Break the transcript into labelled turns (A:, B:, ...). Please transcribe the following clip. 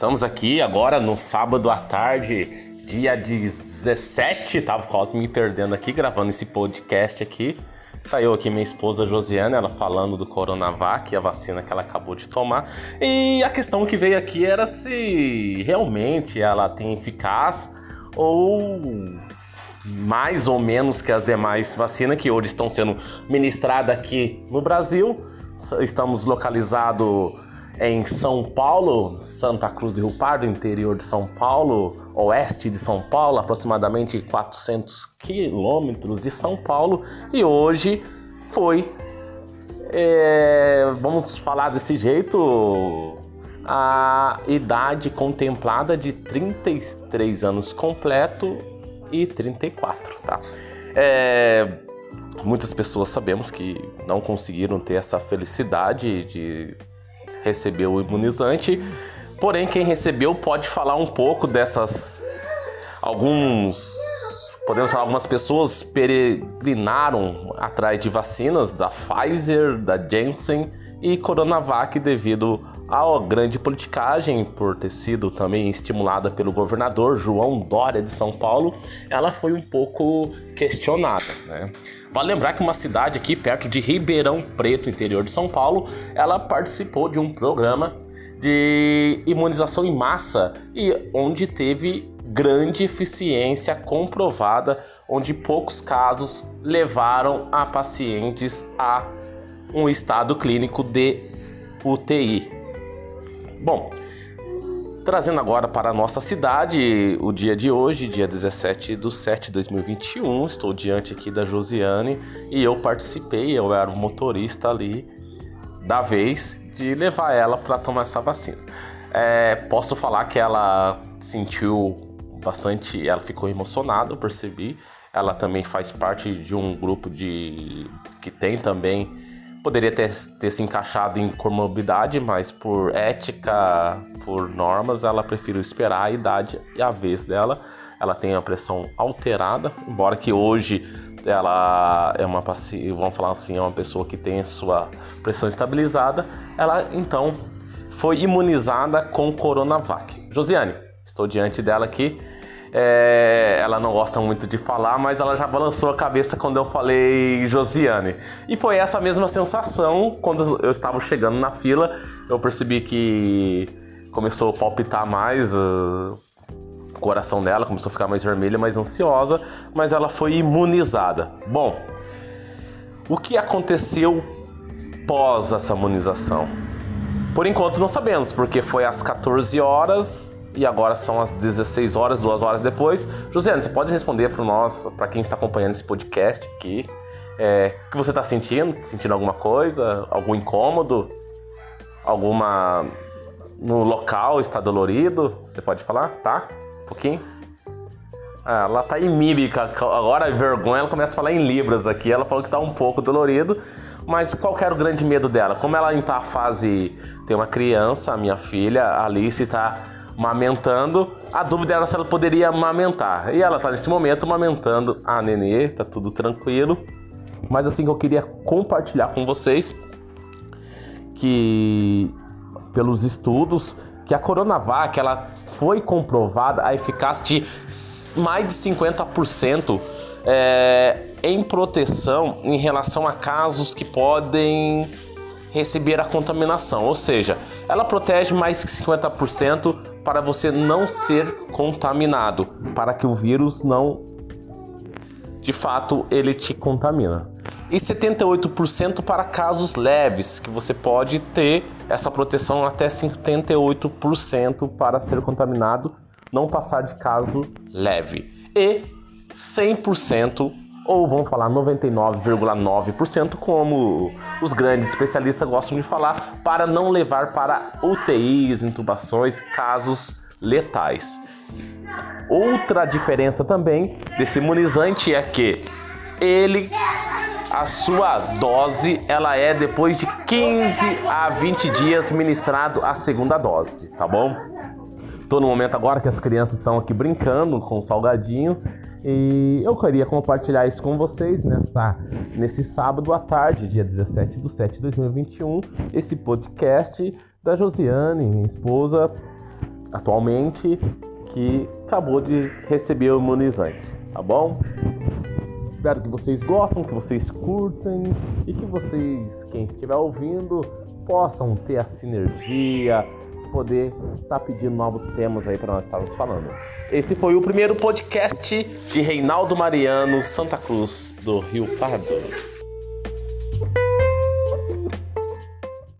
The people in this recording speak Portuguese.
A: Estamos aqui agora no sábado à tarde, dia 17, tava quase me perdendo aqui gravando esse podcast aqui. Tá eu aqui, minha esposa Josiane, ela falando do Coronavac, a vacina que ela acabou de tomar. E a questão que veio aqui era se realmente ela tem eficaz ou mais ou menos que as demais vacinas que hoje estão sendo ministradas aqui no Brasil. Estamos localizados em São Paulo, Santa Cruz do Rio Pardo, interior de São Paulo, oeste de São Paulo, aproximadamente 400 quilômetros de São Paulo, e hoje foi, é, vamos falar desse jeito, a idade contemplada de 33 anos completo e 34, tá? É, muitas pessoas sabemos que não conseguiram ter essa felicidade de recebeu o imunizante. Porém, quem recebeu pode falar um pouco dessas. Alguns. Podemos falar, algumas pessoas peregrinaram atrás de vacinas da Pfizer, da Janssen e Coronavac devido à grande politicagem por ter sido também estimulada pelo governador João Dória de São Paulo, ela foi um pouco questionada, né? Vale lembrar que uma cidade aqui perto de Ribeirão Preto, interior de São Paulo, ela participou de um programa de imunização em massa e onde teve grande eficiência comprovada, onde poucos casos levaram a pacientes a um estado clínico de UTI. Bom, Trazendo agora para a nossa cidade, o dia de hoje, dia 17 de 7 de 2021, estou diante aqui da Josiane e eu participei, eu era o motorista ali da vez de levar ela para tomar essa vacina. É, posso falar que ela sentiu bastante, ela ficou emocionada, eu percebi. Ela também faz parte de um grupo de que tem também poderia ter, ter se encaixado em comorbidade, mas por ética, por normas, ela preferiu esperar a idade e a vez dela. Ela tem a pressão alterada, embora que hoje ela é uma vamos falar assim, é uma pessoa que tem a sua pressão estabilizada. Ela então foi imunizada com Coronavac. Josiane, estou diante dela aqui é, ela não gosta muito de falar, mas ela já balançou a cabeça quando eu falei Josiane. E foi essa mesma sensação quando eu estava chegando na fila. Eu percebi que começou a palpitar mais. Uh, o coração dela começou a ficar mais vermelha, mais ansiosa, mas ela foi imunizada. Bom, o que aconteceu pós essa imunização? Por enquanto não sabemos, porque foi às 14 horas e agora são as 16 horas, duas horas depois. Josiane, você pode responder para nós, para quem está acompanhando esse podcast aqui, é, o que você está sentindo? Sentindo alguma coisa? Algum incômodo? Alguma no local está dolorido? Você pode falar, tá? Um pouquinho. Ah, ela tá em mímica, agora vergonha, ela começa a falar em libras aqui. Ela falou que tá um pouco dolorido, mas qual era o grande medo dela? Como ela está a fase. Tem uma criança, a minha filha, a Alice, está amamentando. A dúvida era se ela poderia amamentar. E ela está nesse momento amamentando a nenê, tá tudo tranquilo. Mas assim que eu queria compartilhar com vocês que pelos estudos que a Coronavac ela foi comprovada a eficácia de mais de 50% é, em proteção em relação a casos que podem receber a contaminação, ou seja, ela protege mais que 50% para você não ser contaminado, para que o vírus não de fato ele te contamina. E 78% para casos leves, que você pode ter essa proteção até 78% para ser contaminado, não passar de caso leve. E 100% ou vamos falar 99,9%, como os grandes especialistas gostam de falar, para não levar para UTIs, intubações, casos letais. Outra diferença também desse imunizante é que ele a sua dose ela é depois de 15 a 20 dias ministrado a segunda dose, tá bom? Tô no momento agora que as crianças estão aqui brincando com o salgadinho e eu queria compartilhar isso com vocês nessa, nesse sábado à tarde, dia 17 de 7 de 2021, esse podcast da Josiane, minha esposa, atualmente que acabou de receber o imunizante, tá bom? Espero que vocês gostem, que vocês curtem e que vocês, quem estiver ouvindo, possam ter a sinergia, poder estar tá pedindo novos temas aí para nós estarmos falando. Esse foi o primeiro podcast de Reinaldo Mariano, Santa Cruz do Rio Pardo.